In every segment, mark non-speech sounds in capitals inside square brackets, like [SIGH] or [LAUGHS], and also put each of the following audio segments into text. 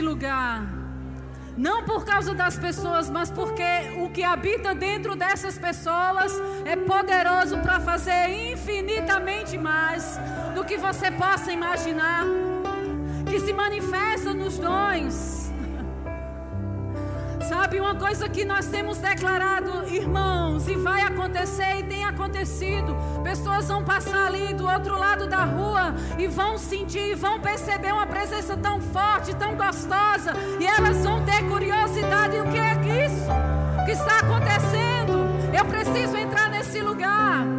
lugar. Não por causa das pessoas, mas porque o que habita dentro dessas pessoas é poderoso para fazer infinitamente mais do que você possa imaginar. Que se manifesta nos dons Sabe uma coisa que nós temos declarado, irmãos, e vai acontecer e tem acontecido. Pessoas vão passar ali do outro lado da rua e vão sentir, vão perceber uma presença tão forte, tão gostosa, e elas vão ter curiosidade: o que é isso? O que está acontecendo? Eu preciso entrar nesse lugar.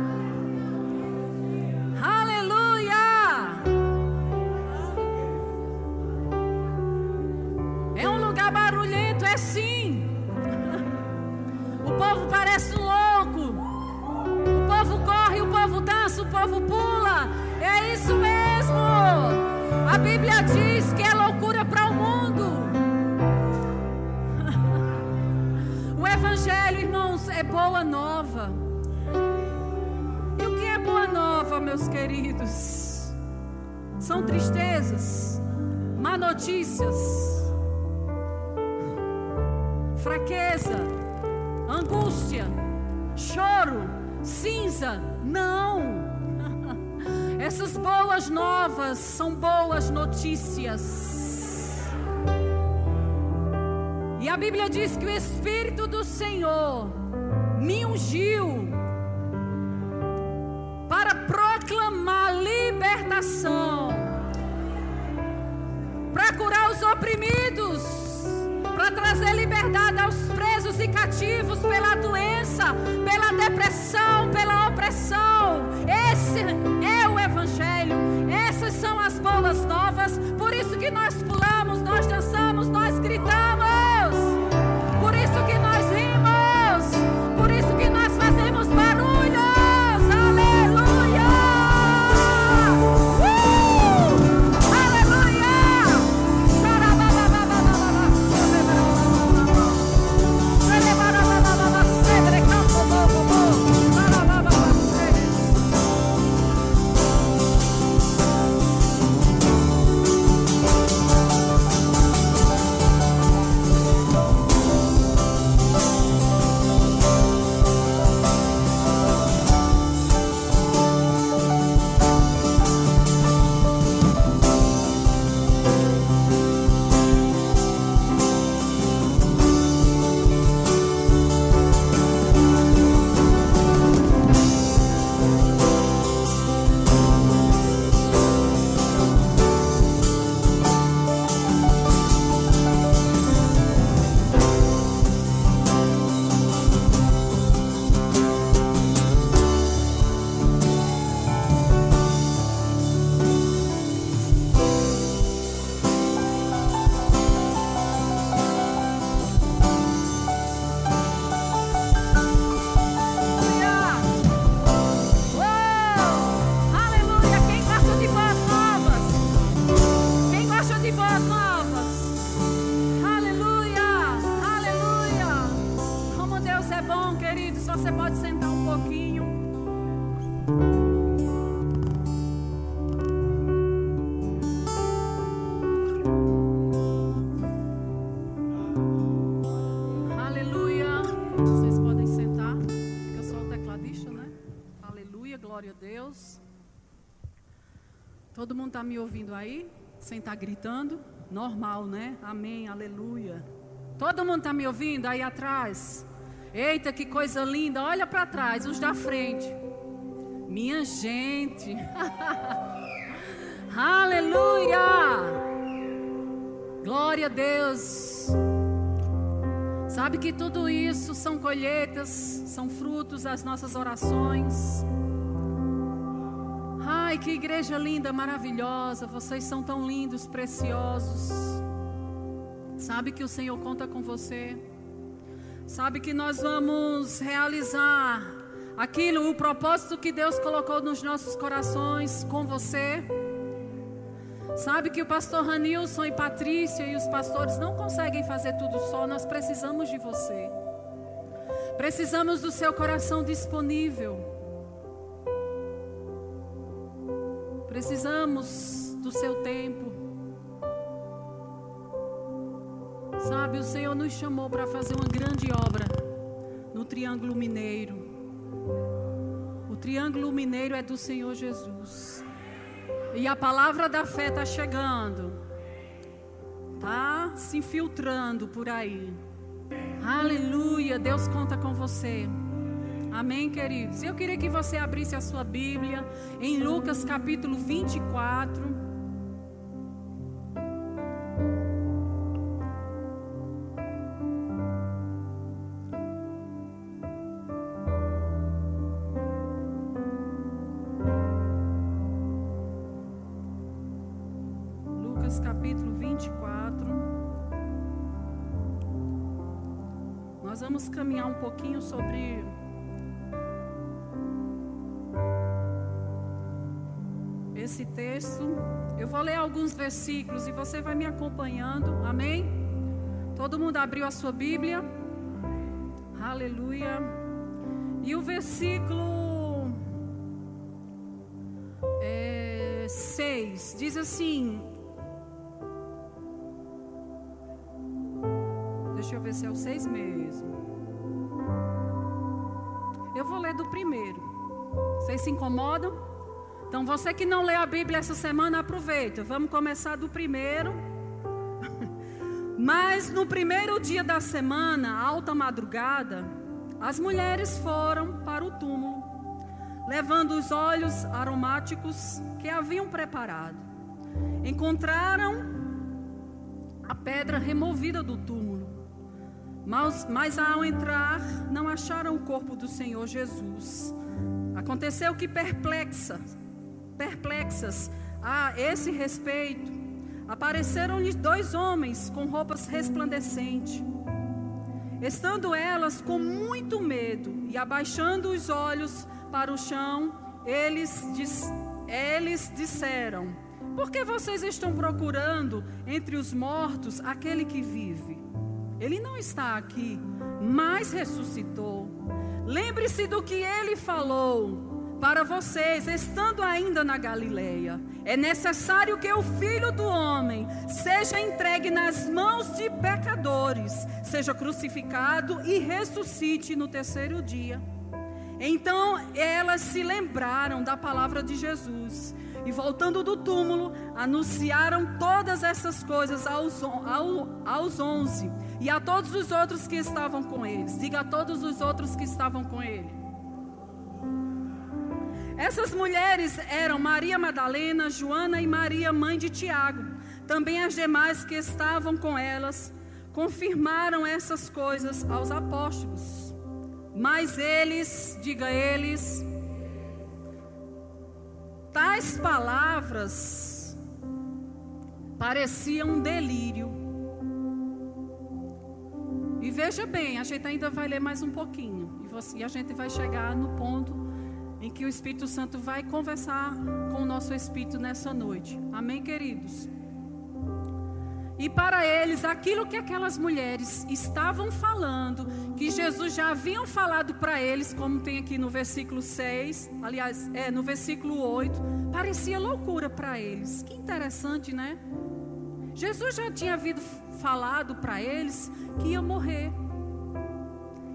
Cinza. Não! [LAUGHS] Essas boas novas são boas notícias. E a Bíblia diz que o Espírito do Senhor me ungiu para proclamar libertação, para curar os oprimidos, trazer liberdade aos presos e cativos pela doença, pela depressão, pela opressão. Esse é o Evangelho. Essas são as boas novas. Por isso que nós pulamos, nós dançamos, nós gritamos. Está me ouvindo aí? Sem estar tá gritando? Normal, né? Amém, aleluia. Todo mundo está me ouvindo aí atrás? Eita, que coisa linda. Olha para trás, os da frente. Minha gente. [LAUGHS] aleluia. Glória a Deus. Sabe que tudo isso são colheitas, são frutos das nossas orações. Ai, que igreja linda, maravilhosa. Vocês são tão lindos, preciosos. Sabe que o Senhor conta com você. Sabe que nós vamos realizar aquilo, o propósito que Deus colocou nos nossos corações com você. Sabe que o pastor Ranilson e Patrícia e os pastores não conseguem fazer tudo só, nós precisamos de você. Precisamos do seu coração disponível. Precisamos do seu tempo. Sabe, o Senhor nos chamou para fazer uma grande obra no Triângulo Mineiro. O Triângulo Mineiro é do Senhor Jesus. E a palavra da fé está chegando. Tá se infiltrando por aí. Aleluia, Deus conta com você. Amém, queridos. Eu queria que você abrisse a sua Bíblia em Lucas capítulo 24. caminhar um pouquinho sobre Eu vou ler alguns versículos e você vai me acompanhando. Amém? Todo mundo abriu a sua Bíblia? Aleluia. E o versículo 6 é, diz assim: Deixa eu ver se é o 6 mesmo. Eu vou ler do primeiro. Vocês se incomodam? Então, você que não lê a Bíblia essa semana, aproveita. Vamos começar do primeiro. [LAUGHS] Mas no primeiro dia da semana, alta madrugada, as mulheres foram para o túmulo, levando os óleos aromáticos que haviam preparado. Encontraram a pedra removida do túmulo mas, mas ao entrar, não acharam o corpo do Senhor Jesus. Aconteceu que perplexa, perplexas a esse respeito, apareceram-lhes dois homens com roupas resplandecentes. Estando elas com muito medo e abaixando os olhos para o chão, eles, eles disseram: Por que vocês estão procurando entre os mortos aquele que vive? Ele não está aqui, mas ressuscitou. Lembre-se do que ele falou para vocês, estando ainda na Galileia. É necessário que o filho do homem seja entregue nas mãos de pecadores, seja crucificado e ressuscite no terceiro dia. Então elas se lembraram da palavra de Jesus e voltando do túmulo, anunciaram todas essas coisas aos, ao, aos onze e a todos os outros que estavam com eles. Diga a todos os outros que estavam com ele. Essas mulheres eram Maria Madalena, Joana e Maria, mãe de Tiago. Também as demais que estavam com elas confirmaram essas coisas aos apóstolos. Mas eles, diga eles, tais palavras pareciam um delírio e veja bem, a gente ainda vai ler mais um pouquinho. E, a gente vai chegar no ponto em que o Espírito Santo vai conversar com o nosso espírito nessa noite. Amém, queridos? E para eles, aquilo que aquelas mulheres estavam falando, que Jesus já haviam falado para eles, como tem aqui no versículo 6, aliás, é no versículo 8, parecia loucura para eles. Que interessante, né? Jesus já tinha havido falado para eles que ia morrer.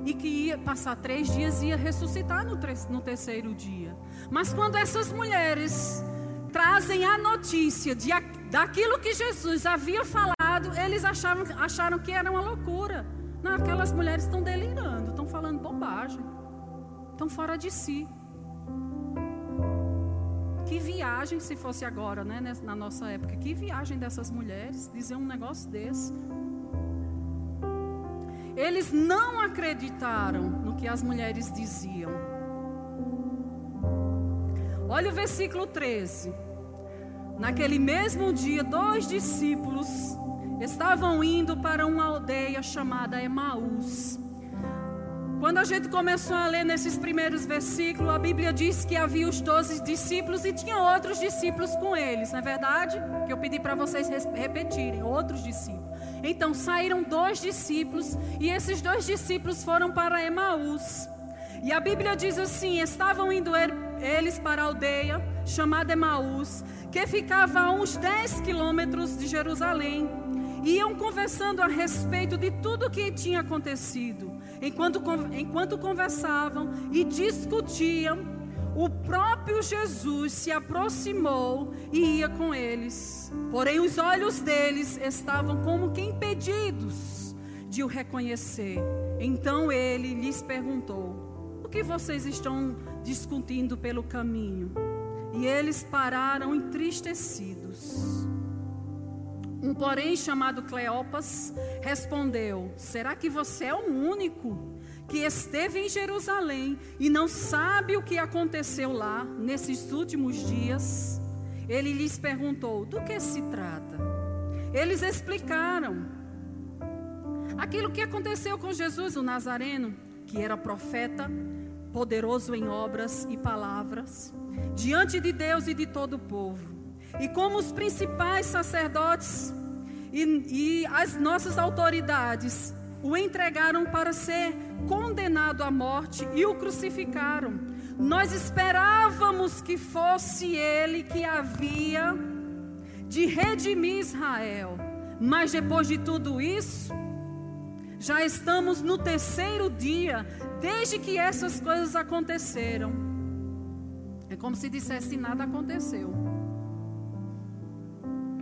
E que ia passar três dias e ia ressuscitar no, no terceiro dia. Mas quando essas mulheres trazem a notícia de, daquilo que Jesus havia falado, eles achavam, acharam que era uma loucura. Não, aquelas mulheres estão delirando, estão falando bobagem, estão fora de si. Que viagem se fosse agora, né, na nossa época. Que viagem dessas mulheres dizer um negócio desse. Eles não acreditaram no que as mulheres diziam. Olha o versículo 13. Naquele mesmo dia, dois discípulos estavam indo para uma aldeia chamada Emaús quando a gente começou a ler nesses primeiros versículos, a Bíblia diz que havia os doze discípulos e tinha outros discípulos com eles, não é verdade? Que eu pedi para vocês repetirem, outros discípulos. Então saíram dois discípulos e esses dois discípulos foram para Emaús. E a Bíblia diz assim: estavam indo eles para a aldeia chamada Emaús, que ficava a uns 10 quilômetros de Jerusalém. iam conversando a respeito de tudo o que tinha acontecido. Enquanto, enquanto conversavam e discutiam, o próprio Jesus se aproximou e ia com eles. Porém, os olhos deles estavam como que impedidos de o reconhecer. Então ele lhes perguntou: O que vocês estão discutindo pelo caminho? E eles pararam entristecidos. Um porém chamado Cleopas respondeu: Será que você é o único que esteve em Jerusalém e não sabe o que aconteceu lá nesses últimos dias? Ele lhes perguntou: Do que se trata? Eles explicaram aquilo que aconteceu com Jesus, o Nazareno, que era profeta, poderoso em obras e palavras, diante de Deus e de todo o povo. E como os principais sacerdotes e, e as nossas autoridades o entregaram para ser condenado à morte e o crucificaram. Nós esperávamos que fosse ele que havia de redimir Israel. Mas depois de tudo isso, já estamos no terceiro dia desde que essas coisas aconteceram. É como se dissesse nada aconteceu.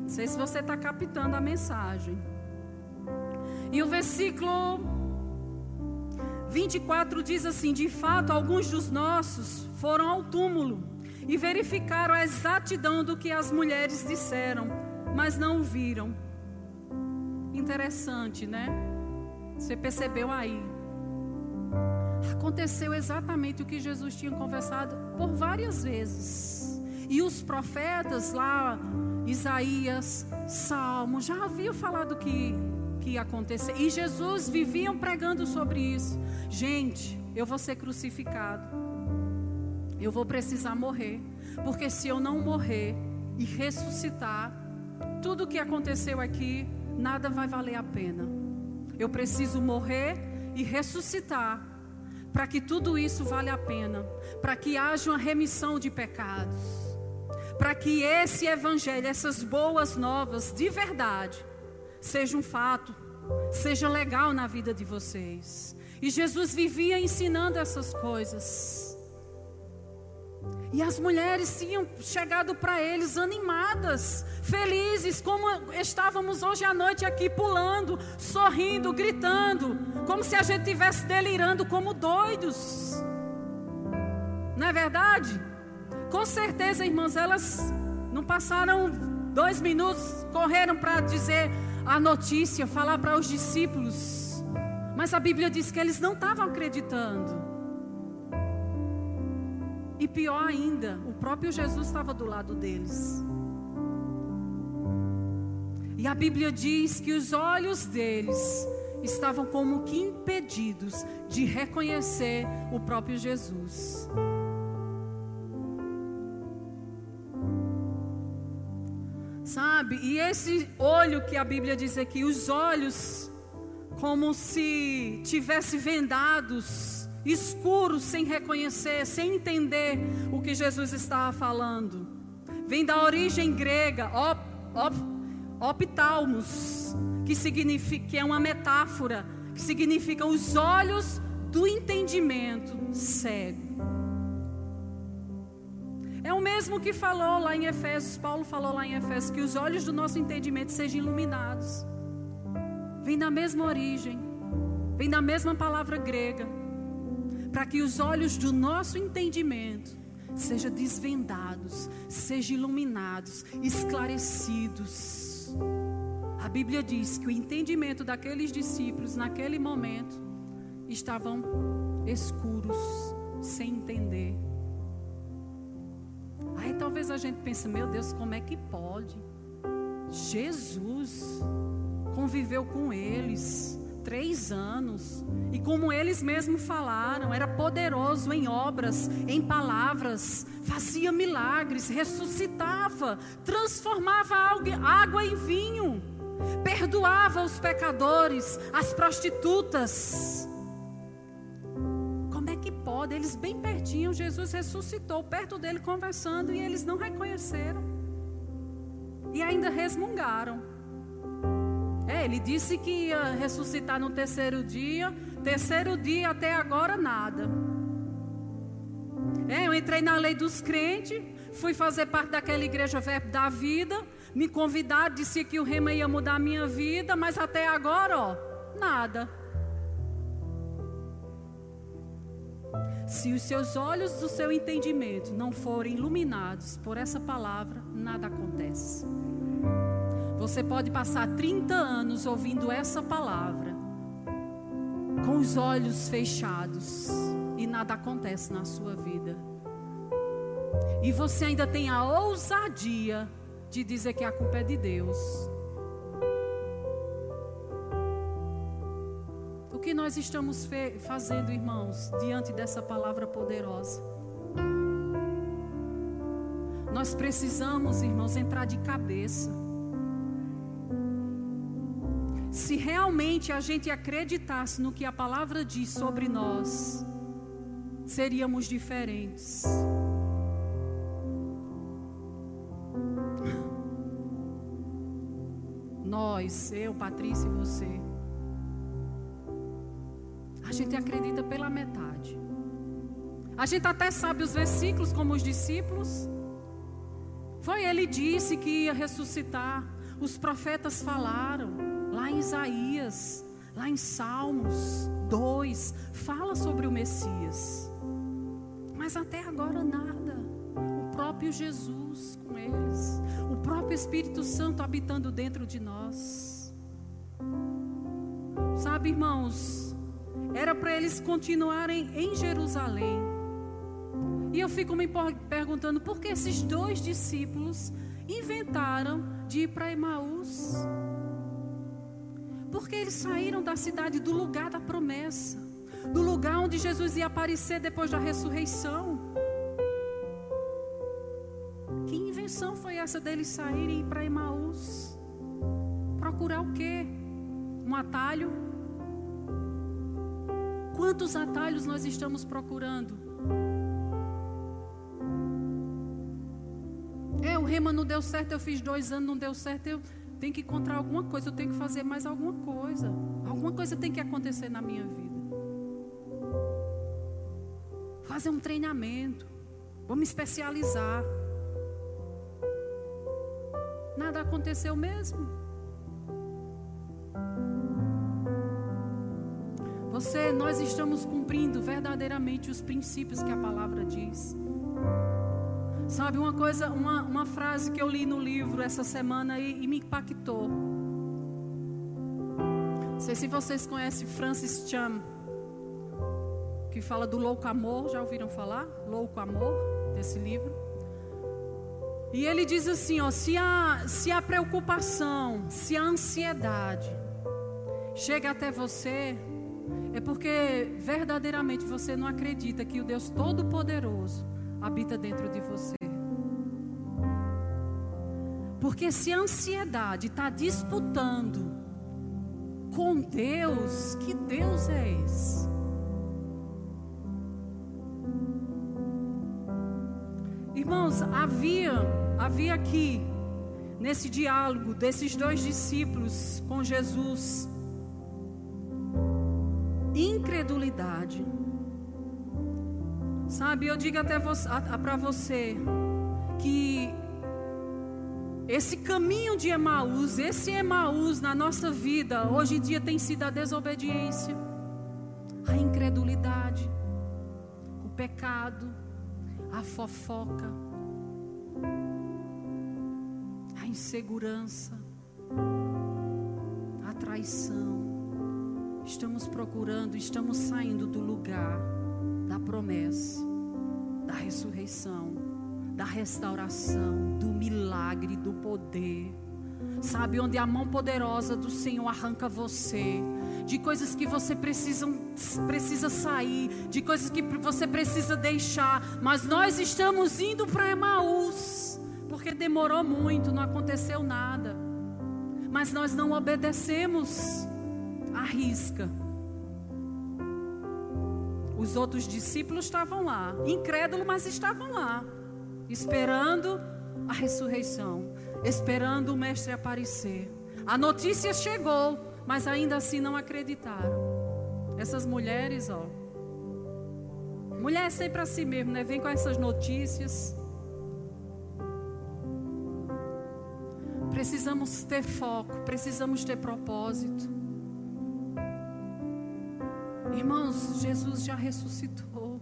Não sei se você está captando a mensagem. E o versículo 24 diz assim: De fato, alguns dos nossos foram ao túmulo e verificaram a exatidão do que as mulheres disseram, mas não o viram. Interessante, né? Você percebeu aí. Aconteceu exatamente o que Jesus tinha conversado por várias vezes. E os profetas lá, Isaías, Salmo, já haviam falado que, que ia acontecer. E Jesus viviam pregando sobre isso. Gente, eu vou ser crucificado. Eu vou precisar morrer. Porque se eu não morrer e ressuscitar, tudo o que aconteceu aqui, nada vai valer a pena. Eu preciso morrer e ressuscitar para que tudo isso valha a pena, para que haja uma remissão de pecados para que esse evangelho, essas boas novas de verdade, seja um fato, seja legal na vida de vocês. E Jesus vivia ensinando essas coisas. E as mulheres tinham chegado para eles animadas, felizes, como estávamos hoje à noite aqui pulando, sorrindo, gritando, como se a gente estivesse delirando como doidos. Não é verdade? Com certeza, irmãos, elas não passaram dois minutos, correram para dizer a notícia, falar para os discípulos. Mas a Bíblia diz que eles não estavam acreditando. E pior ainda, o próprio Jesus estava do lado deles. E a Bíblia diz que os olhos deles estavam como que impedidos de reconhecer o próprio Jesus. Sabe? E esse olho que a Bíblia diz aqui, os olhos como se tivesse vendados, escuros, sem reconhecer, sem entender o que Jesus estava falando. Vem da origem grega, op, op, optalmos, que significa que é uma metáfora, que significa os olhos do entendimento cego. É o mesmo que falou lá em Efésios, Paulo falou lá em Efésios, que os olhos do nosso entendimento sejam iluminados. Vem da mesma origem, vem da mesma palavra grega, para que os olhos do nosso entendimento sejam desvendados, sejam iluminados, esclarecidos. A Bíblia diz que o entendimento daqueles discípulos naquele momento estavam escuros, sem entender. Aí talvez a gente pense, meu Deus, como é que pode? Jesus conviveu com eles três anos e como eles mesmos falaram, era poderoso em obras, em palavras, fazia milagres, ressuscitava, transformava água em vinho, perdoava os pecadores, as prostitutas pode, eles bem pertinho, Jesus ressuscitou perto dele conversando e eles não reconheceram. E ainda resmungaram. É, ele disse que ia ressuscitar no terceiro dia. Terceiro dia até agora nada. É, eu entrei na lei dos crentes, fui fazer parte daquela igreja Verbo da Vida, me convidaram, disse que o rema ia mudar a minha vida, mas até agora, ó, nada. Se os seus olhos do seu entendimento não forem iluminados por essa palavra, nada acontece. Você pode passar 30 anos ouvindo essa palavra, com os olhos fechados, e nada acontece na sua vida. E você ainda tem a ousadia de dizer que a culpa é de Deus. Nós estamos fazendo, irmãos, diante dessa palavra poderosa? Nós precisamos, irmãos, entrar de cabeça. Se realmente a gente acreditasse no que a palavra diz sobre nós, seríamos diferentes. Nós, eu, Patrícia e você. Gente acredita pela metade. A gente até sabe os versículos como os discípulos. Foi ele disse que ia ressuscitar. Os profetas falaram lá em Isaías, lá em Salmos 2, fala sobre o Messias. Mas até agora nada. O próprio Jesus com eles, o próprio Espírito Santo habitando dentro de nós. Sabe, irmãos, era para eles continuarem em Jerusalém. E eu fico me perguntando por que esses dois discípulos inventaram de ir para Emaús. Porque eles saíram da cidade, do lugar da promessa, do lugar onde Jesus ia aparecer depois da ressurreição. Que invenção foi essa deles saírem para Emaús? Procurar o quê? Um atalho? Quantos atalhos nós estamos procurando? É, o rema não deu certo, eu fiz dois anos, não deu certo, eu tenho que encontrar alguma coisa, eu tenho que fazer mais alguma coisa. Alguma coisa tem que acontecer na minha vida. Fazer um treinamento, vou me especializar. Nada aconteceu mesmo. Você, nós estamos cumprindo verdadeiramente os princípios que a palavra diz. Sabe uma coisa, uma, uma frase que eu li no livro essa semana e, e me impactou. Não sei se vocês conhecem Francis Chan, que fala do louco amor. Já ouviram falar? Louco amor, desse livro. E ele diz assim: ó, se a, se a preocupação, se a ansiedade chega até você, é porque verdadeiramente você não acredita que o Deus Todo-Poderoso habita dentro de você. Porque se a ansiedade está disputando com Deus, que Deus é esse? Irmãos, havia, havia aqui, nesse diálogo desses dois discípulos com Jesus, incredulidade. Sabe, eu digo até para você que esse caminho de Emaús, esse Emaús na nossa vida, hoje em dia tem sido a desobediência, a incredulidade, o pecado, a fofoca, a insegurança, a traição. Estamos procurando, estamos saindo do lugar da promessa, da ressurreição, da restauração, do milagre, do poder. Sabe onde a mão poderosa do Senhor arranca você de coisas que você precisa, precisa sair, de coisas que você precisa deixar, mas nós estamos indo para Emaús, porque demorou muito, não aconteceu nada, mas nós não obedecemos arrisca. Os outros discípulos estavam lá, incrédulos, mas estavam lá, esperando a ressurreição, esperando o Mestre aparecer. A notícia chegou, mas ainda assim não acreditaram. Essas mulheres, ó. Mulher é sempre assim mesmo, né? Vem com essas notícias. Precisamos ter foco, precisamos ter propósito. Irmãos, Jesus já ressuscitou.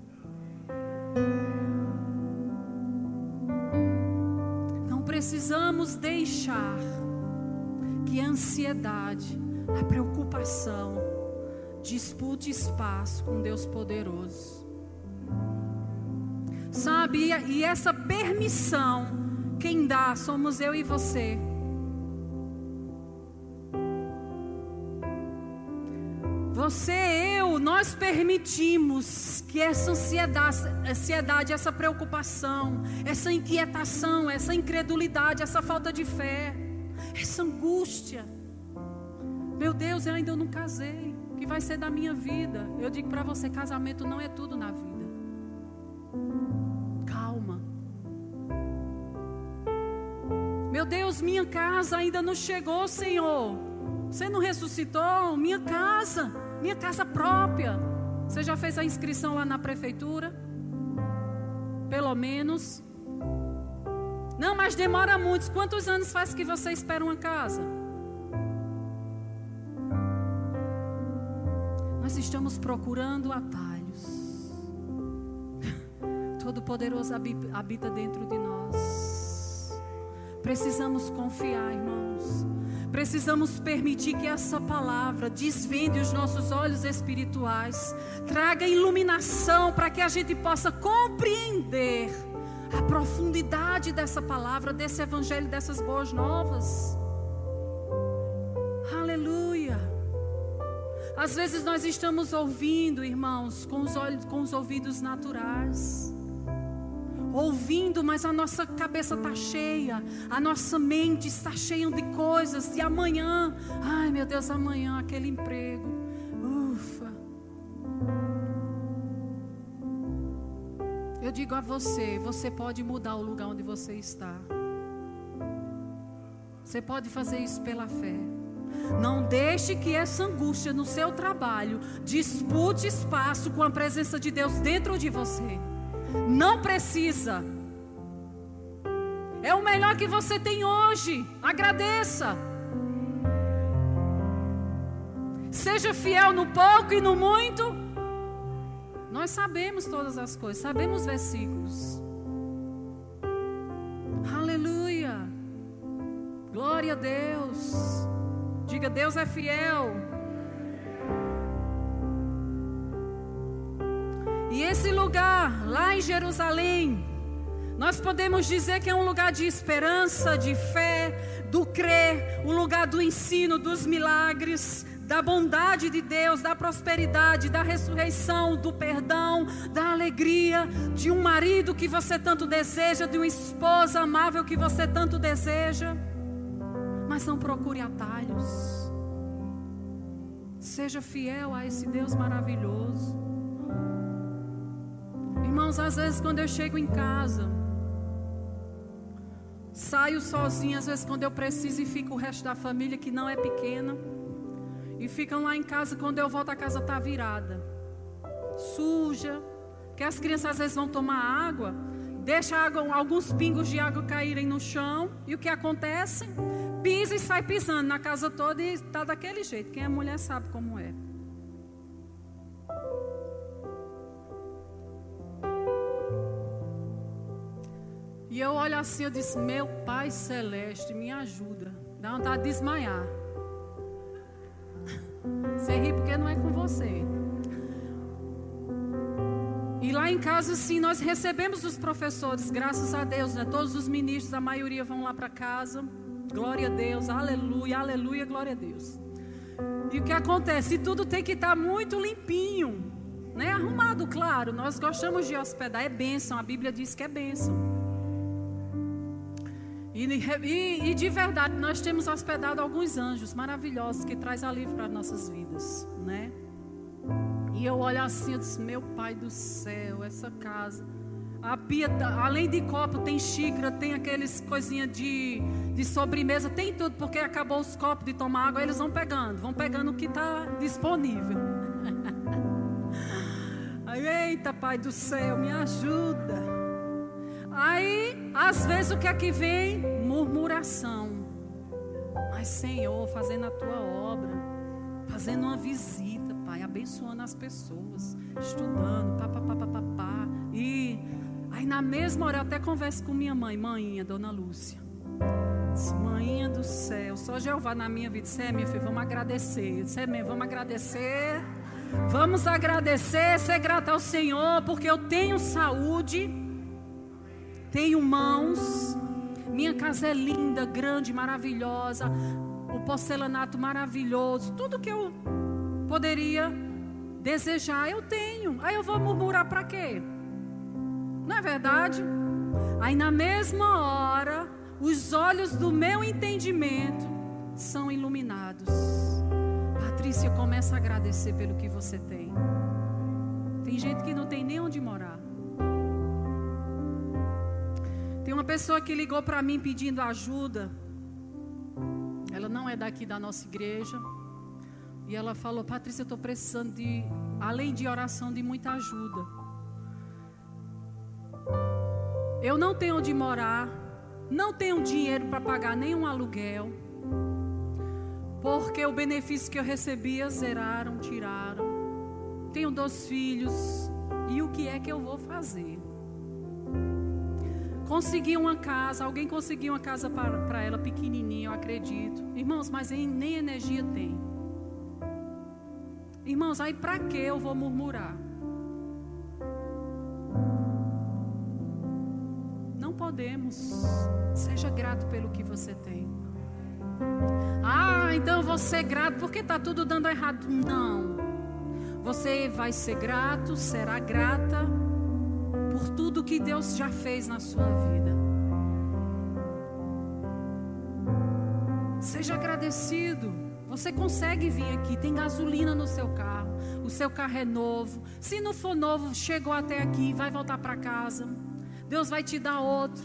Não precisamos deixar que a ansiedade, a preocupação, dispute espaço com Deus poderoso. Sabe, e essa permissão, quem dá somos eu e você. Você, eu, nós permitimos que essa ansiedade, ansiedade, essa preocupação, essa inquietação, essa incredulidade, essa falta de fé, essa angústia. Meu Deus, eu ainda não casei. O que vai ser da minha vida? Eu digo para você: casamento não é tudo na vida. Calma. Meu Deus, minha casa ainda não chegou, Senhor. Você não ressuscitou? Minha casa minha casa própria. Você já fez a inscrição lá na prefeitura? Pelo menos. Não, mas demora muito. Quantos anos faz que você espera uma casa? Nós estamos procurando atalhos. [LAUGHS] Todo-Poderoso habita dentro de nós. Precisamos confiar, irmãos. Precisamos permitir que essa palavra desvende os nossos olhos espirituais, traga iluminação para que a gente possa compreender a profundidade dessa palavra, desse evangelho, dessas boas novas. Aleluia. Às vezes nós estamos ouvindo, irmãos, com os olhos, com os ouvidos naturais ouvindo, mas a nossa cabeça está cheia, a nossa mente está cheia de coisas. E amanhã, ai meu Deus, amanhã aquele emprego. Ufa. Eu digo a você: você pode mudar o lugar onde você está. Você pode fazer isso pela fé. Não deixe que essa angústia no seu trabalho dispute espaço com a presença de Deus dentro de você. Não precisa. É o melhor que você tem hoje. Agradeça. Seja fiel no pouco e no muito. Nós sabemos todas as coisas, sabemos versículos. Aleluia. Glória a Deus. Diga, Deus é fiel. E esse lugar, lá em Jerusalém, nós podemos dizer que é um lugar de esperança, de fé, do crer, um lugar do ensino, dos milagres, da bondade de Deus, da prosperidade, da ressurreição, do perdão, da alegria, de um marido que você tanto deseja, de uma esposa amável que você tanto deseja. Mas não procure atalhos. Seja fiel a esse Deus maravilhoso. Irmãos, às vezes quando eu chego em casa, saio sozinha, às vezes quando eu preciso e fico o resto da família que não é pequena. E ficam lá em casa, quando eu volto a casa tá virada. Suja. Que as crianças às vezes vão tomar água, deixa água, alguns pingos de água caírem no chão, e o que acontece? Pisa e sai pisando na casa toda e tá daquele jeito. Quem é mulher sabe como é. E eu olho assim, eu disse: Meu Pai Celeste, me ajuda. Dá vontade de desmaiar. [LAUGHS] Você ri porque não é com você. E lá em casa, sim, nós recebemos os professores, graças a Deus, né? Todos os ministros, a maioria vão lá para casa. Glória a Deus, aleluia, aleluia, glória a Deus. E o que acontece? Tudo tem que estar muito limpinho, né? Arrumado, claro. Nós gostamos de hospedar, é bênção. A Bíblia diz que é bênção. E, e, e, de verdade, nós temos hospedado alguns anjos maravilhosos que traz alívio para nossas vidas, né? E eu olho assim e disse, meu pai do céu, essa casa. A pia, além de copo, tem xícara, tem aqueles coisinhas de, de sobremesa, tem tudo, porque acabou os copos de tomar água, eles vão pegando, vão pegando o que está disponível. [LAUGHS] Aí, eita, Pai do céu, me ajuda. Aí, às vezes, o que é que vem? Murmuração. Mas, Senhor, fazendo a tua obra, fazendo uma visita, Pai, abençoando as pessoas, estudando, papapá, e Aí na mesma hora eu até converso com minha mãe, mãinha, dona Lúcia. Disse, mãinha do céu, só Jeová na minha vida. Disse, é, minha filha, vamos agradecer. Disse, é, minha, vamos agradecer. Vamos agradecer, ser grata ao Senhor, porque eu tenho saúde, tenho mãos, minha casa é linda, grande, maravilhosa, o porcelanato maravilhoso, tudo que eu poderia desejar, eu tenho. Aí eu vou murmurar para quê? Não é verdade? Aí na mesma hora, os olhos do meu entendimento são iluminados. Patrícia, começa a agradecer pelo que você tem. Tem gente que não tem nem onde morar. Tem uma pessoa que ligou para mim pedindo ajuda. Ela não é daqui da nossa igreja. E ela falou: Patrícia, eu estou precisando de, além de oração, de muita ajuda. Eu não tenho onde morar, não tenho dinheiro para pagar nenhum aluguel, porque o benefício que eu recebia zeraram, tiraram. Tenho dois filhos, e o que é que eu vou fazer? Consegui uma casa, alguém conseguiu uma casa para ela pequenininha, eu acredito. Irmãos, mas nem energia tem. Irmãos, aí para que eu vou murmurar? podemos. Seja grato pelo que você tem. Ah, então você é grato porque está tudo dando errado. Não. Você vai ser grato, será grata por tudo que Deus já fez na sua vida. Seja agradecido. Você consegue vir aqui, tem gasolina no seu carro, o seu carro é novo. Se não for novo, chegou até aqui, vai voltar para casa. Deus vai te dar outro.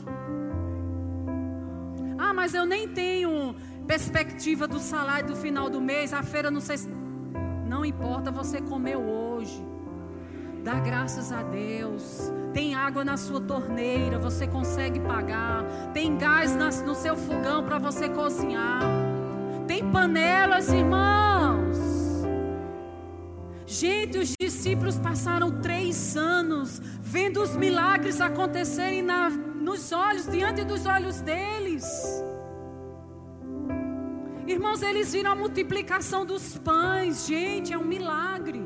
Ah, mas eu nem tenho perspectiva do salário do final do mês, a feira não sei se. Não importa, você comeu hoje. Dá graças a Deus. Tem água na sua torneira, você consegue pagar. Tem gás no seu fogão para você cozinhar. Tem panelas, irmãos. Gente, os discípulos passaram três anos vendo os milagres acontecerem na, nos olhos, diante dos olhos deles. Irmãos, eles viram a multiplicação dos pães. Gente, é um milagre.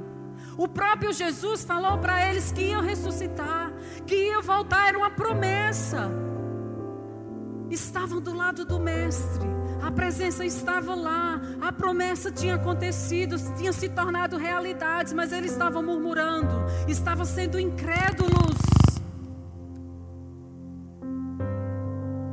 O próprio Jesus falou para eles que iam ressuscitar, que iam voltar, era uma promessa. Estavam do lado do Mestre. A presença estava lá, a promessa tinha acontecido, tinha se tornado realidade, mas eles estavam murmurando, estavam sendo incrédulos.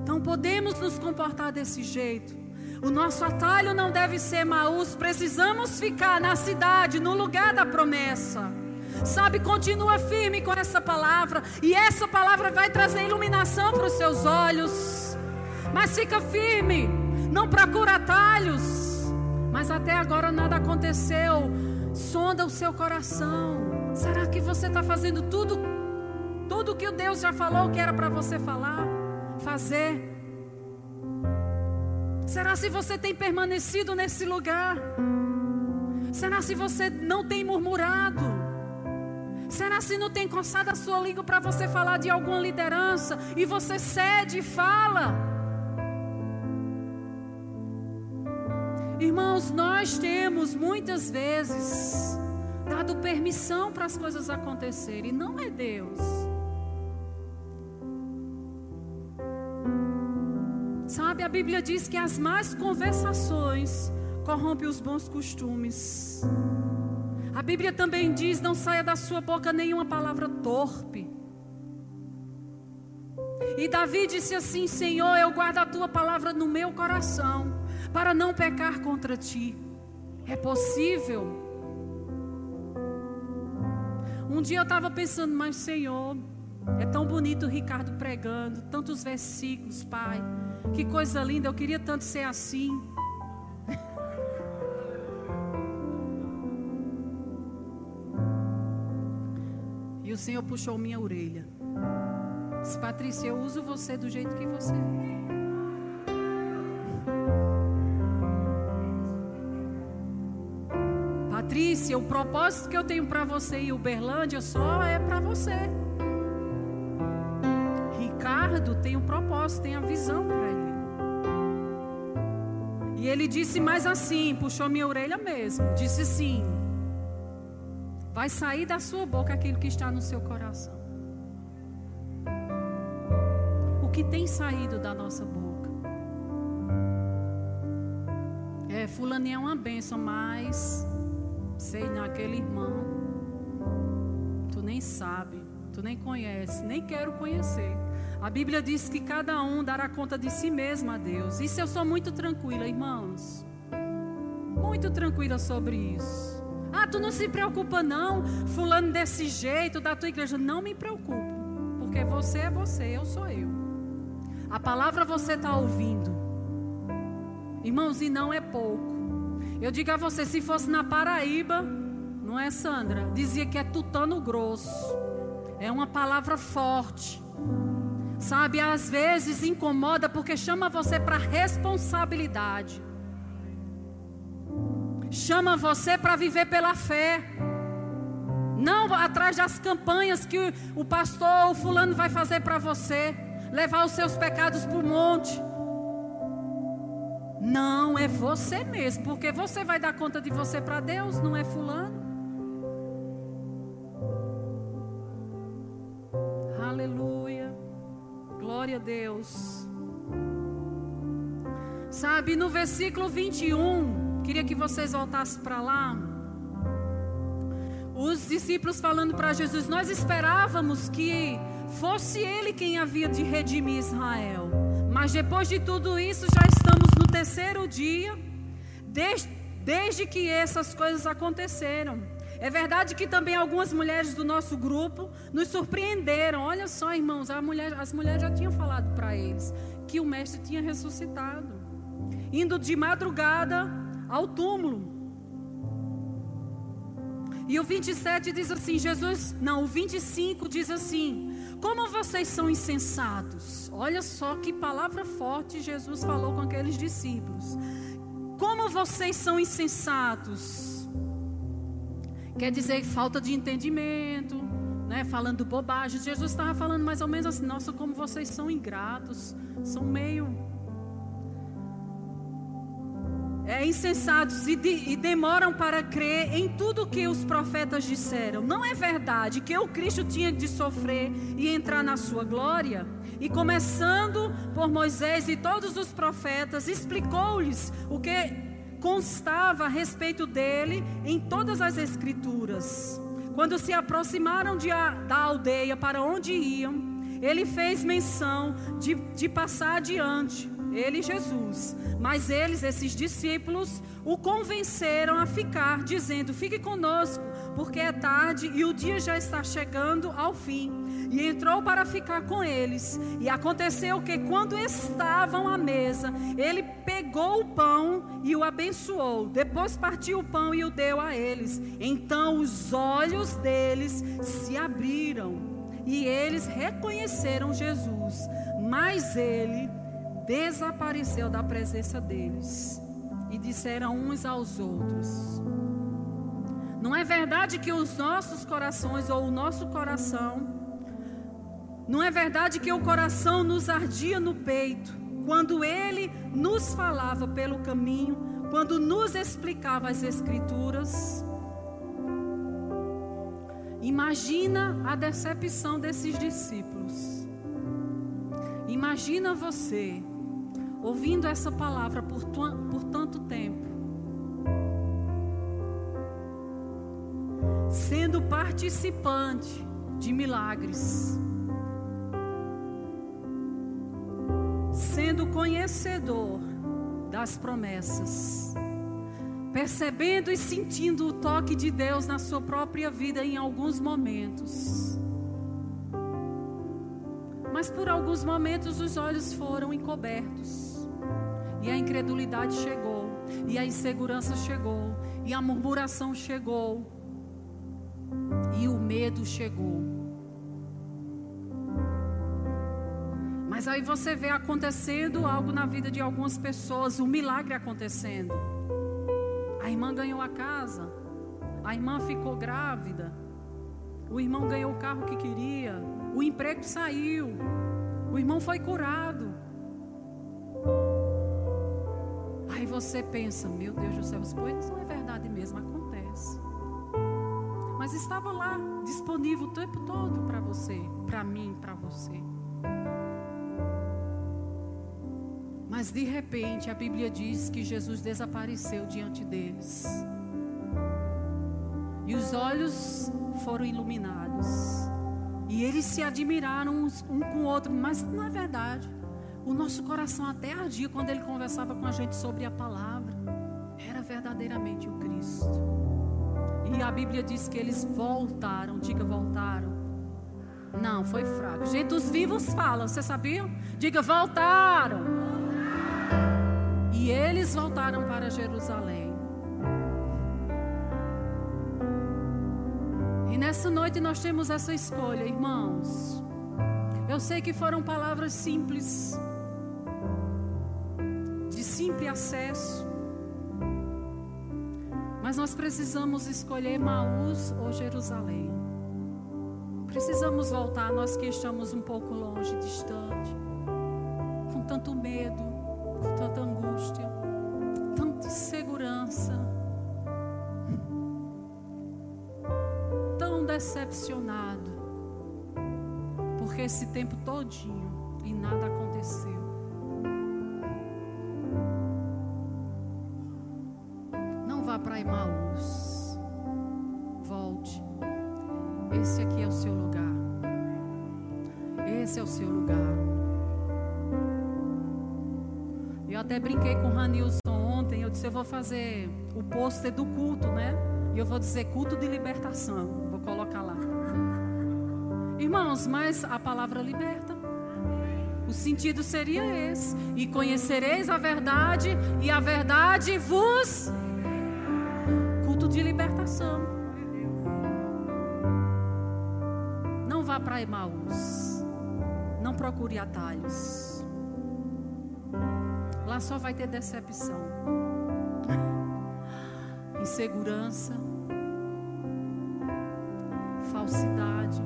Não podemos nos comportar desse jeito. O nosso atalho não deve ser Maús, precisamos ficar na cidade, no lugar da promessa. Sabe, continua firme com essa palavra, e essa palavra vai trazer iluminação para os seus olhos. Mas fica firme não procura atalhos, mas até agora nada aconteceu. Sonda o seu coração. Será que você está fazendo tudo, tudo que o Deus já falou que era para você falar, fazer? Será se você tem permanecido nesse lugar? Será se você não tem murmurado? Será se não tem coçado a sua língua para você falar de alguma liderança e você cede e fala? Irmãos, nós temos muitas vezes dado permissão para as coisas acontecerem, não é Deus. Sabe, a Bíblia diz que as más conversações corrompem os bons costumes. A Bíblia também diz: não saia da sua boca nenhuma palavra torpe. E Davi disse assim: Senhor, eu guardo a tua palavra no meu coração para não pecar contra ti. É possível. Um dia eu estava pensando, mas Senhor, É tão bonito o Ricardo pregando, tantos versículos, Pai. Que coisa linda, eu queria tanto ser assim. E o Senhor puxou minha orelha. Disse, Patrícia, eu uso você do jeito que você é. Patrícia, o propósito que eu tenho para você e Uberlândia só é para você. Ricardo tem um propósito, tem a visão para. E ele disse mais assim, puxou minha orelha mesmo, disse assim: Vai sair da sua boca aquilo que está no seu coração. O que tem saído da nossa boca? É, fulaninha é uma benção, mas sei naquele irmão. Tu nem sabe, tu nem conhece, nem quero conhecer. A Bíblia diz que cada um dará conta de si mesmo a Deus. Isso eu sou muito tranquila, irmãos. Muito tranquila sobre isso. Ah, tu não se preocupa não, fulano desse jeito da tua igreja. Não me preocupo, porque você é você, eu sou eu. A palavra você está ouvindo. Irmãos, e não é pouco. Eu digo a você, se fosse na Paraíba, não é Sandra? Dizia que é tutano grosso. É uma palavra forte. Sabe, às vezes incomoda porque chama você para responsabilidade. Chama você para viver pela fé. Não atrás das campanhas que o pastor, o fulano vai fazer para você, levar os seus pecados para o monte. Não, é você mesmo, porque você vai dar conta de você para Deus, não é fulano. Glória a Deus. Sabe, no versículo 21, queria que vocês voltassem para lá. Os discípulos falando para Jesus: Nós esperávamos que fosse Ele quem havia de redimir Israel. Mas depois de tudo isso, já estamos no terceiro dia, desde, desde que essas coisas aconteceram. É verdade que também algumas mulheres do nosso grupo nos surpreenderam. Olha só, irmãos, mulher, as mulheres já tinham falado para eles que o mestre tinha ressuscitado, indo de madrugada ao túmulo. E o 27 diz assim: Jesus, não, o 25 diz assim: como vocês são insensatos. Olha só que palavra forte Jesus falou com aqueles discípulos. Como vocês são insensatos. Quer dizer falta de entendimento, né? Falando bobagem. Jesus estava falando mais ou menos assim: Nossa, como vocês são ingratos, são meio é, insensatos e, de, e, demoram para crer em tudo que os profetas disseram. Não é verdade que o Cristo tinha de sofrer e entrar na sua glória? E começando por Moisés e todos os profetas, explicou-lhes o que constava a respeito dele em todas as Escrituras. Quando se aproximaram de, da aldeia para onde iam, ele fez menção de, de passar adiante ele Jesus. Mas eles, esses discípulos, o convenceram a ficar, dizendo: Fique conosco, porque é tarde e o dia já está chegando ao fim. E entrou para ficar com eles. E aconteceu que, quando estavam à mesa, ele pegou o pão e o abençoou. Depois partiu o pão e o deu a eles. Então os olhos deles se abriram e eles reconheceram Jesus. Mas ele desapareceu da presença deles e disseram uns aos outros: Não é verdade que os nossos corações ou o nosso coração, não é verdade que o coração nos ardia no peito quando ele nos falava pelo caminho, quando nos explicava as Escrituras? Imagina a decepção desses discípulos. Imagina você ouvindo essa palavra por, por tanto tempo, sendo participante de milagres, sendo conhecedor das promessas, percebendo e sentindo o toque de Deus na sua própria vida em alguns momentos. Mas por alguns momentos os olhos foram encobertos. E a incredulidade chegou, e a insegurança chegou, e a murmuração chegou, e o medo chegou. Mas aí você vê acontecendo algo na vida de algumas pessoas, um milagre acontecendo. A irmã ganhou a casa, a irmã ficou grávida, o irmão ganhou o carro que queria, o emprego saiu, o irmão foi curado. Você pensa, meu Deus do céu, pois não é verdade mesmo, acontece. Mas estava lá, disponível o tempo todo para você, para mim, para você. Mas de repente a Bíblia diz que Jesus desapareceu diante deles. E os olhos foram iluminados. E eles se admiraram um com o outro, mas não é verdade. O nosso coração até ardia quando ele conversava com a gente sobre a palavra. Era verdadeiramente o Cristo. E a Bíblia diz que eles voltaram, diga voltaram. Não, foi fraco. Gente, os vivos falam, você sabia? Diga voltaram. E eles voltaram para Jerusalém. E nessa noite nós temos essa escolha, irmãos. Eu sei que foram palavras simples, simples acesso. Mas nós precisamos escolher Maús ou Jerusalém. Precisamos voltar, nós que estamos um pouco longe, distante, com tanto medo, com tanta angústia, tanta insegurança. decepcionado, porque esse tempo todinho e nada aconteceu. Emaús. Volte. Esse aqui é o seu lugar. Esse é o seu lugar. Eu até brinquei com o Ranilson ontem. Eu disse: Eu vou fazer o pôster do culto, né? E eu vou dizer culto de libertação colocar lá. Irmãos, mas a palavra liberta. O sentido seria esse: e conhecereis a verdade, e a verdade vos. De libertação. Não vá para Emaús. Não procure atalhos. Lá só vai ter decepção, insegurança falsidade,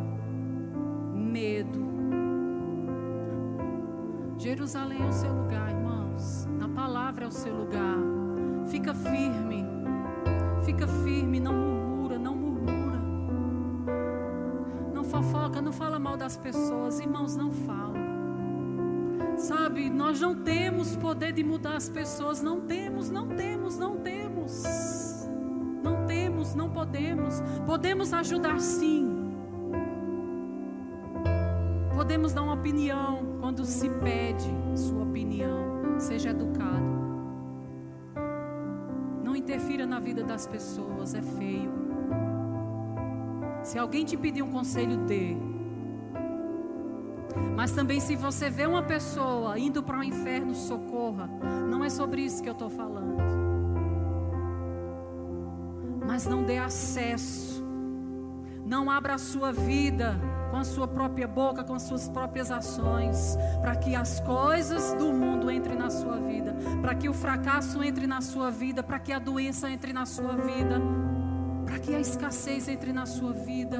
medo. Jerusalém é o seu lugar, irmãos. A palavra é o seu lugar. Fica firme. Fica firme, não murmura, não murmura. Não fofoca, não fala mal das pessoas, irmãos, não fala. Sabe, nós não temos poder de mudar as pessoas, não temos, não temos, não temos podemos, não podemos. Podemos ajudar sim. Podemos dar uma opinião quando se pede sua opinião. Seja educado. Interfira na vida das pessoas, é feio. Se alguém te pedir um conselho, dê. Mas também, se você vê uma pessoa indo para o inferno, socorra. Não é sobre isso que eu estou falando mas não dê acesso. Não abra a sua vida com a sua própria boca, com as suas próprias ações, para que as coisas do mundo entrem na sua vida, para que o fracasso entre na sua vida, para que a doença entre na sua vida, para que a escassez entre na sua vida.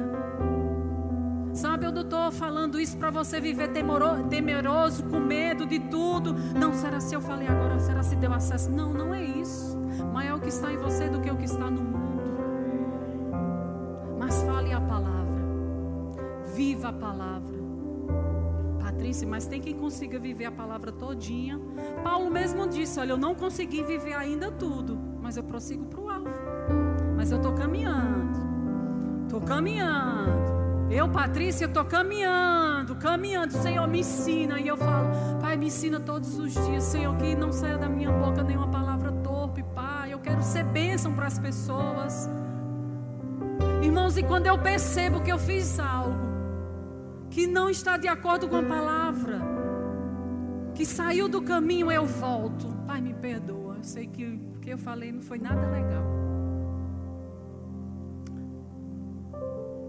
Sabe, eu não estou falando isso para você viver temoroso, temeroso, com medo de tudo. Não, será se eu falei agora, será se deu acesso? Não, não é isso. Maior o que está em você do que o que está no mundo. Viva a palavra. Patrícia, mas tem quem consiga viver a palavra todinha. Paulo mesmo disse: Olha, eu não consegui viver ainda tudo, mas eu prossigo para o alvo. Mas eu estou caminhando. Estou caminhando. Eu, Patrícia, estou caminhando, caminhando. Senhor, me ensina. E eu falo, Pai, me ensina todos os dias. Senhor, que não saia da minha boca nenhuma palavra torpe, Pai. Eu quero ser bênção para as pessoas. Irmãos, e quando eu percebo que eu fiz algo, que não está de acordo com a palavra, que saiu do caminho, eu volto. Pai, me perdoa. Eu sei que o que eu falei não foi nada legal.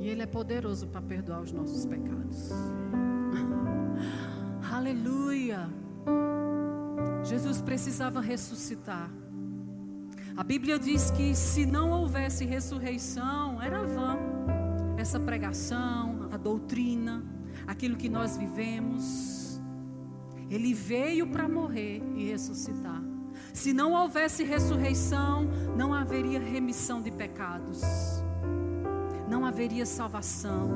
E Ele é poderoso para perdoar os nossos pecados. [LAUGHS] Aleluia. Jesus precisava ressuscitar. A Bíblia diz que se não houvesse ressurreição, era vã essa pregação, doutrina, aquilo que nós vivemos. Ele veio para morrer e ressuscitar. Se não houvesse ressurreição, não haveria remissão de pecados, não haveria salvação,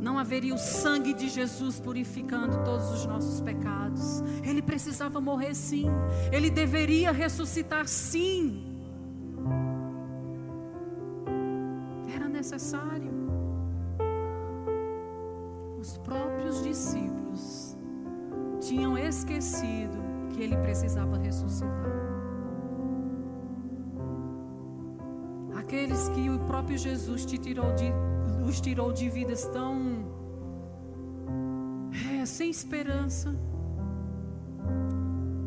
não haveria o sangue de Jesus purificando todos os nossos pecados. Ele precisava morrer sim, ele deveria ressuscitar sim. Era necessário. Os próprios discípulos tinham esquecido que ele precisava ressuscitar. Aqueles que o próprio Jesus te tirou de, os tirou de vidas tão é, sem esperança,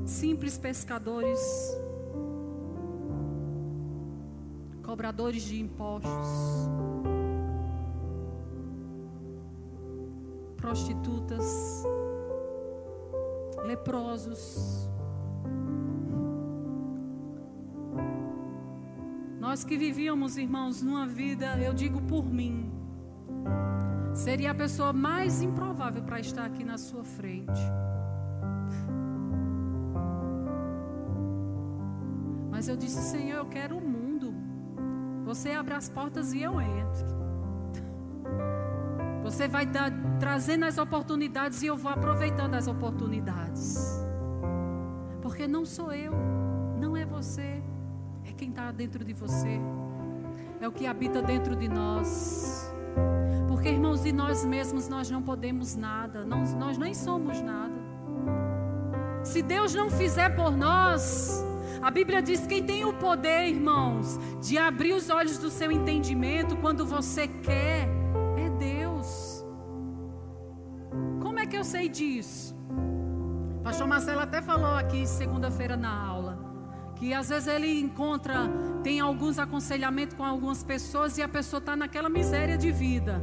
simples pescadores, cobradores de impostos, prostitutas, leprosos. Nós que vivíamos, irmãos, numa vida, eu digo por mim, seria a pessoa mais improvável para estar aqui na sua frente. Mas eu disse, Senhor, eu quero o mundo. Você abre as portas e eu entro. Você vai dar, trazendo as oportunidades e eu vou aproveitando as oportunidades. Porque não sou eu, não é você, é quem está dentro de você, é o que habita dentro de nós. Porque, irmãos, de nós mesmos nós não podemos nada, nós, nós nem somos nada. Se Deus não fizer por nós, a Bíblia diz: quem tem o poder, irmãos, de abrir os olhos do seu entendimento quando você quer sei disso? Pastor Marcelo até falou aqui segunda-feira na aula que às vezes ele encontra, tem alguns aconselhamentos com algumas pessoas e a pessoa está naquela miséria de vida.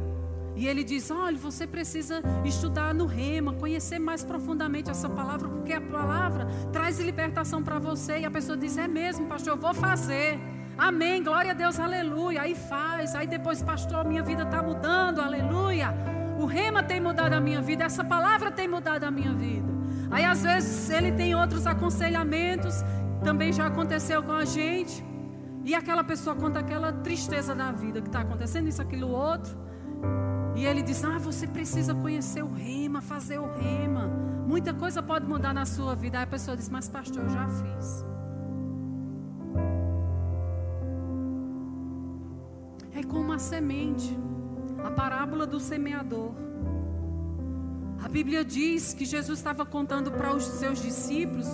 E ele diz: olha, você precisa estudar no rema, conhecer mais profundamente essa palavra, porque a palavra traz libertação para você. E a pessoa diz: é mesmo, pastor, eu vou fazer. Amém, glória a Deus, aleluia. Aí faz, aí depois, pastor, minha vida está mudando, aleluia. O rema tem mudado a minha vida, essa palavra tem mudado a minha vida. Aí às vezes ele tem outros aconselhamentos, também já aconteceu com a gente. E aquela pessoa conta aquela tristeza da vida que está acontecendo, isso, aquilo, outro. E ele diz: Ah, você precisa conhecer o rema, fazer o rema. Muita coisa pode mudar na sua vida. Aí a pessoa diz: Mas, pastor, eu já fiz. É como uma semente a parábola do semeador. A Bíblia diz que Jesus estava contando para os seus discípulos,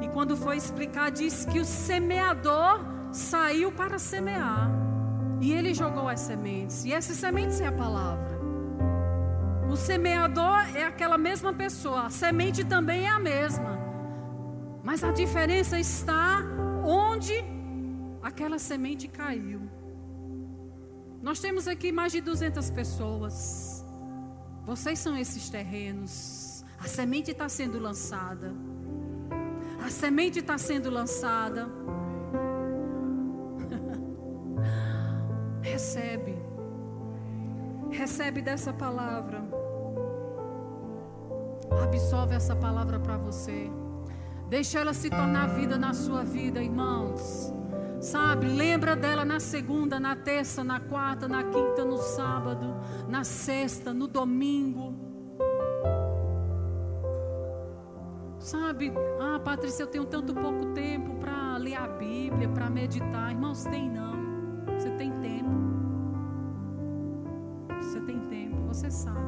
e quando foi explicar, diz que o semeador saiu para semear, e ele jogou as sementes, e essas sementes é a palavra. O semeador é aquela mesma pessoa, a semente também é a mesma, mas a diferença está onde aquela semente caiu. Nós temos aqui mais de 200 pessoas. Vocês são esses terrenos. A semente está sendo lançada. A semente está sendo lançada. [LAUGHS] Recebe. Recebe dessa palavra. Absorve essa palavra para você. Deixa ela se tornar vida na sua vida, irmãos. Sabe, lembra dela na segunda, na terça, na quarta, na quinta, no sábado, na sexta, no domingo. Sabe, ah, Patrícia, eu tenho tanto pouco tempo para ler a Bíblia, para meditar. Irmãos, tem não. Você tem tempo. Você tem tempo, você sabe.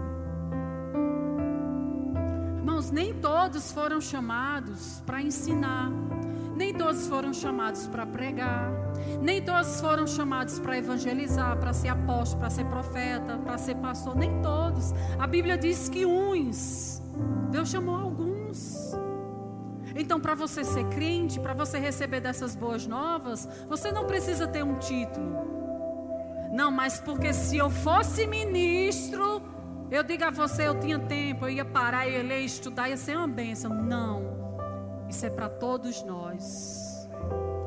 Irmãos, nem todos foram chamados para ensinar. Nem todos foram chamados para pregar, Nem todos foram chamados para evangelizar, para ser apóstolo, para ser profeta, para ser pastor. Nem todos. A Bíblia diz que uns. Deus chamou alguns. Então, para você ser crente, para você receber dessas boas novas, você não precisa ter um título. Não, mas porque se eu fosse ministro, eu digo a você, eu tinha tempo, eu ia parar, ia ler, estudar, ia ser uma bênção. Não. Isso é para todos nós.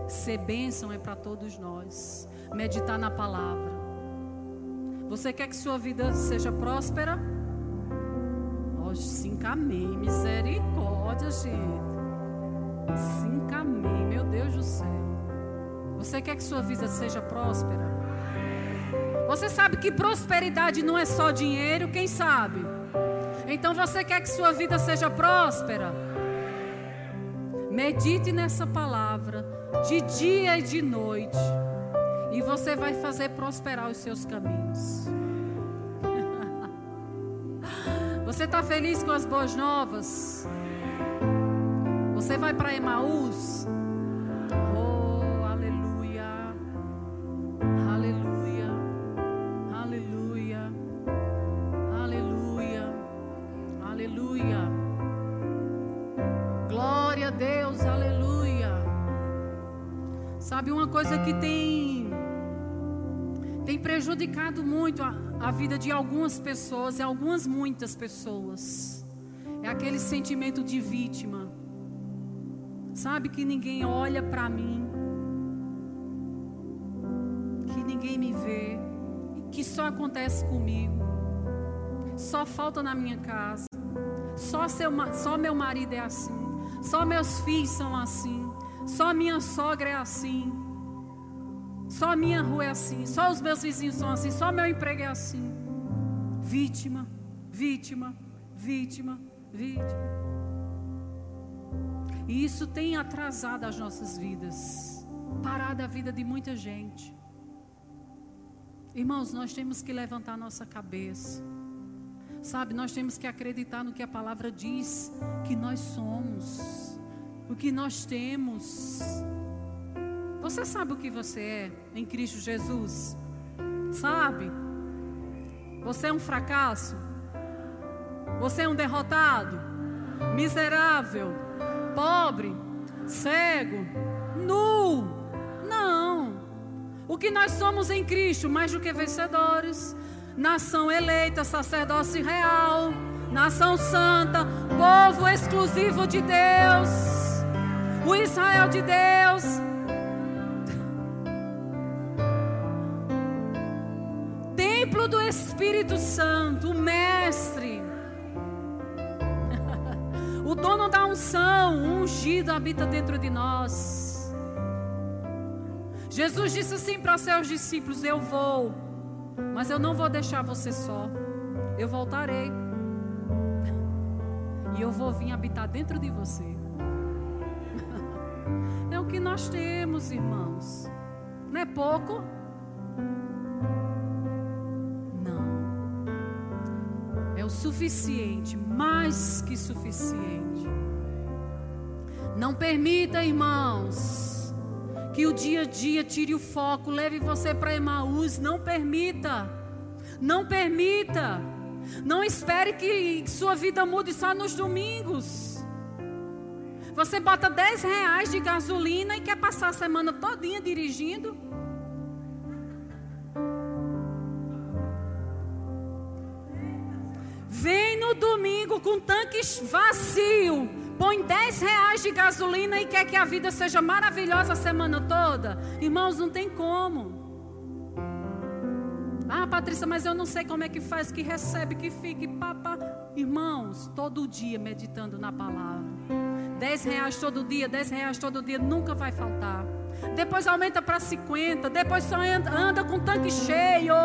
Ser bênção é para todos nós. Meditar na palavra. Você quer que sua vida seja próspera? Oh, sim, amém. Misericórdia, gente. Sim, amém. Meu Deus do céu. Você quer que sua vida seja próspera? Você sabe que prosperidade não é só dinheiro, quem sabe? Então você quer que sua vida seja próspera? Medite nessa palavra de dia e de noite, e você vai fazer prosperar os seus caminhos. [LAUGHS] Você está feliz com as boas novas? Você vai para Emaús? Prejudicado muito a, a vida de algumas pessoas, e algumas muitas pessoas. É aquele sentimento de vítima. Sabe que ninguém olha para mim, que ninguém me vê, que só acontece comigo, só falta na minha casa, só, seu, só meu marido é assim, só meus filhos são assim, só minha sogra é assim, só minha rua é assim, só os meus vizinhos são assim, só meu emprego é assim. Vítima, vítima, vítima, vítima. E isso tem atrasado as nossas vidas, parado a vida de muita gente. Irmãos, nós temos que levantar nossa cabeça. Sabe, nós temos que acreditar no que a palavra diz que nós somos, o que nós temos. Você sabe o que você é em Cristo Jesus? Sabe? Você é um fracasso? Você é um derrotado? Miserável? pobre, cego, nu. Não. O que nós somos em Cristo, mais do que vencedores. Nação eleita, sacerdócio real, nação santa, povo exclusivo de Deus, o Israel de Deus. Espírito Santo, o Mestre o dono da unção, o ungido, habita dentro de nós. Jesus disse assim para seus discípulos: Eu vou, mas eu não vou deixar você só. Eu voltarei. E eu vou vir habitar dentro de você. [LAUGHS] É o que nós temos, irmãos. Não é pouco? O suficiente, mais que suficiente. Não permita, irmãos, que o dia a dia tire o foco, leve você para Emaús. Não permita. Não permita. Não espere que sua vida mude só nos domingos. Você bota 10 reais de gasolina e quer passar a semana todinha dirigindo. Vem no domingo com tanques vazio, põe 10 reais de gasolina e quer que a vida seja maravilhosa a semana toda. Irmãos, não tem como. Ah, Patrícia, mas eu não sei como é que faz, que recebe, que fica, papa. Irmãos, todo dia meditando na palavra. 10 reais todo dia, 10 reais todo dia, nunca vai faltar. Depois aumenta para 50, depois só anda, anda com tanque cheio.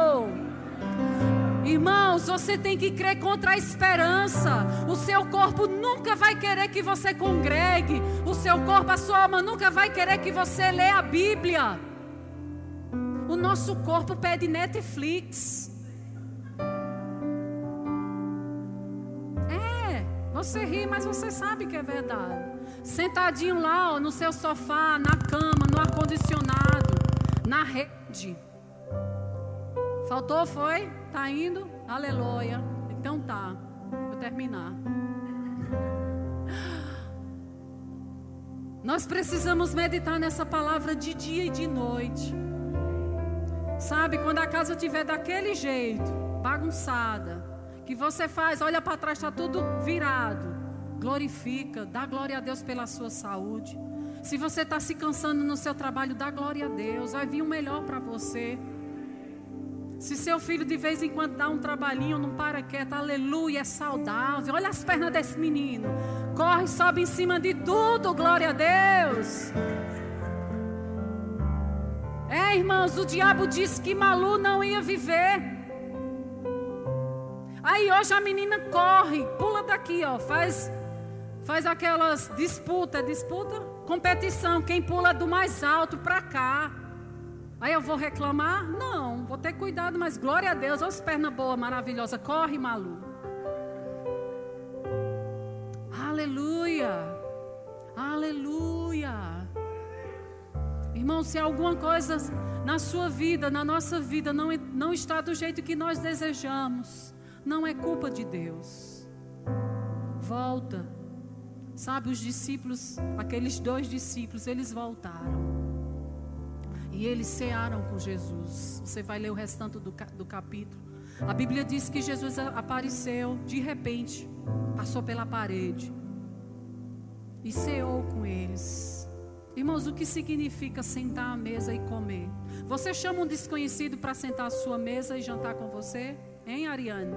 Irmãos, você tem que crer contra a esperança. O seu corpo nunca vai querer que você congregue. O seu corpo, a sua alma nunca vai querer que você lê a Bíblia. O nosso corpo pede Netflix. É, você ri, mas você sabe que é verdade. Sentadinho lá ó, no seu sofá, na cama, no ar-condicionado. na rede. Faltou, foi? Tá indo? Aleluia. Então tá. Vou terminar. Nós precisamos meditar nessa palavra de dia e de noite. Sabe, quando a casa estiver daquele jeito, bagunçada, que você faz, olha para trás, está tudo virado. Glorifica, dá glória a Deus pela sua saúde. Se você está se cansando no seu trabalho, dá glória a Deus. Vai vir o melhor para você. Se seu filho de vez em quando dá um trabalhinho, não para quieto, aleluia, é saudável. Olha as pernas desse menino. Corre, sobe em cima de tudo, glória a Deus. É, irmãos, o diabo disse que Malu não ia viver. Aí hoje a menina corre, pula daqui, ó, faz faz aquelas disputa, disputa, competição, quem pula do mais alto para cá. Aí eu vou reclamar? Não, vou ter cuidado, mas glória a Deus, olha as pernas boas, maravilhosa. Corre, Malu. Aleluia. Aleluia. Irmão, se alguma coisa na sua vida, na nossa vida, não, não está do jeito que nós desejamos, não é culpa de Deus. Volta. Sabe, os discípulos, aqueles dois discípulos, eles voltaram. E eles cearam com Jesus. Você vai ler o restante do, do capítulo. A Bíblia diz que Jesus apareceu de repente, passou pela parede e ceou com eles. Irmãos, o que significa sentar à mesa e comer? Você chama um desconhecido para sentar à sua mesa e jantar com você? Hein, Ariane?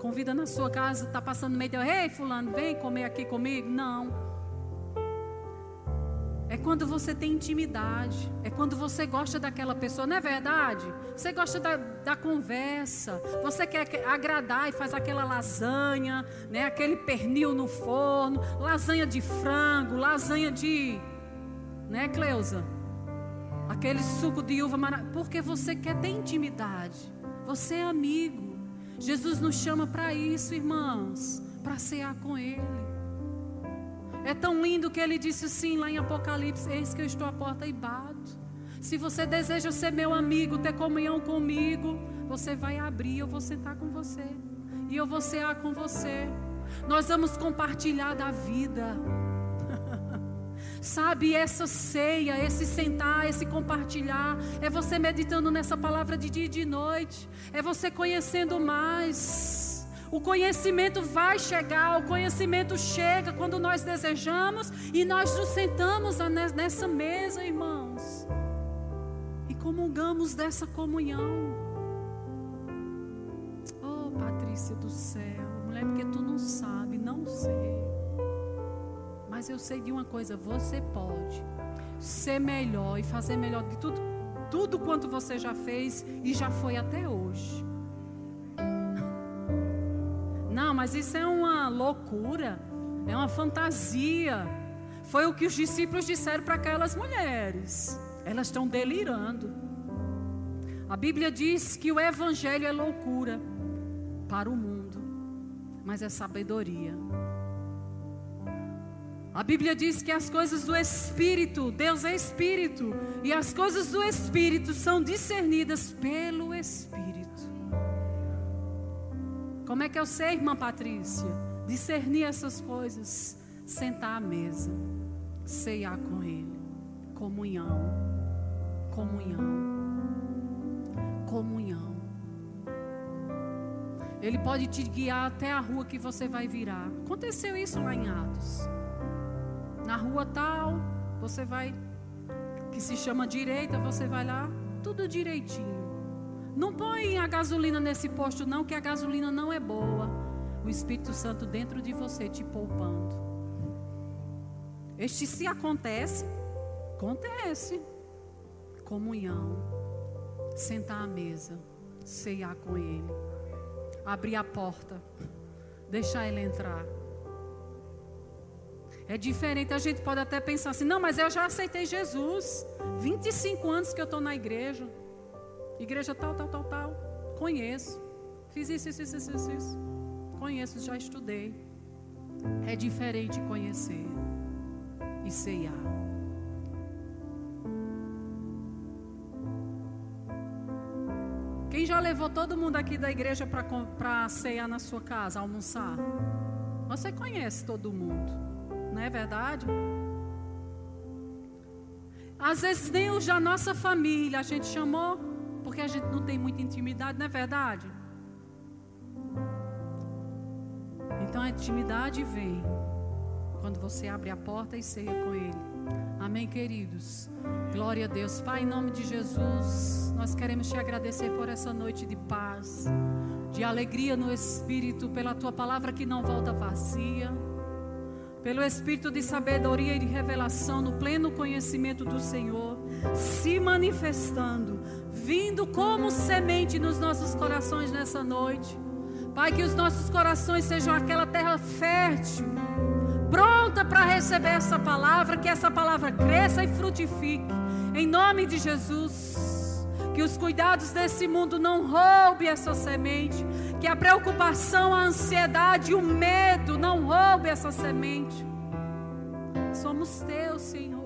Convida na sua casa, está passando meio de. Ei, Fulano, vem comer aqui comigo? Não. É quando você tem intimidade. É quando você gosta daquela pessoa, não é verdade? Você gosta da, da conversa. Você quer agradar e faz aquela lasanha, né? aquele pernil no forno, lasanha de frango, lasanha de. Né, Cleusa? Aquele suco de uva maravilhoso. Porque você quer ter intimidade. Você é amigo. Jesus nos chama para isso, irmãos. Para cear com Ele. É tão lindo que ele disse assim lá em Apocalipse: Eis que eu estou à porta e bato. Se você deseja ser meu amigo, ter comunhão comigo, você vai abrir, eu vou sentar com você. E eu vou cear com você. Nós vamos compartilhar da vida. [LAUGHS] Sabe, essa ceia, esse sentar, esse compartilhar, é você meditando nessa palavra de dia e de noite, é você conhecendo mais. O conhecimento vai chegar, o conhecimento chega quando nós desejamos e nós nos sentamos nessa mesa, irmãos, e comungamos dessa comunhão. Oh, Patrícia do céu, mulher, porque tu não sabe, não sei. Mas eu sei de uma coisa: você pode ser melhor e fazer melhor de tudo, tudo quanto você já fez e já foi até hoje. Não, mas isso é uma loucura, é uma fantasia. Foi o que os discípulos disseram para aquelas mulheres. Elas estão delirando. A Bíblia diz que o Evangelho é loucura para o mundo, mas é sabedoria. A Bíblia diz que as coisas do Espírito, Deus é Espírito, e as coisas do Espírito são discernidas pelo Espírito. Como é que eu sei, irmã Patrícia? Discernir essas coisas, sentar à mesa, ceiar com Ele, comunhão, comunhão, comunhão. Ele pode te guiar até a rua que você vai virar. Aconteceu isso lá em Atos. Na rua tal, você vai, que se chama direita, você vai lá, tudo direitinho. Não põe a gasolina nesse posto, não, que a gasolina não é boa. O Espírito Santo dentro de você te poupando. Este se acontece, acontece. Comunhão, sentar à mesa, ceiar com Ele, abrir a porta, deixar Ele entrar. É diferente, a gente pode até pensar assim: não, mas eu já aceitei Jesus. 25 anos que eu estou na igreja. Igreja tal, tal, tal, tal. Conheço. Fiz isso, isso, isso, isso, isso. Conheço, já estudei. É diferente conhecer e ceiar. já levou todo mundo aqui da igreja para cear na sua casa, almoçar? Você conhece todo mundo, não é verdade? Às vezes nem os da nossa família a gente chamou, porque a gente não tem muita intimidade, não é verdade? Então a intimidade vem quando você abre a porta e ceia com Ele. Amém, queridos? Glória a Deus. Pai, em nome de Jesus, nós queremos te agradecer por essa noite de paz, de alegria no Espírito, pela tua palavra que não volta vazia, pelo Espírito de sabedoria e de revelação no pleno conhecimento do Senhor, se manifestando, vindo como semente nos nossos corações nessa noite. Pai, que os nossos corações sejam aquela terra fértil pronta para receber essa palavra, que essa palavra cresça e frutifique. Em nome de Jesus. Que os cuidados desse mundo não roubem essa semente. Que a preocupação, a ansiedade, o medo não roubem essa semente. Somos teus, Senhor.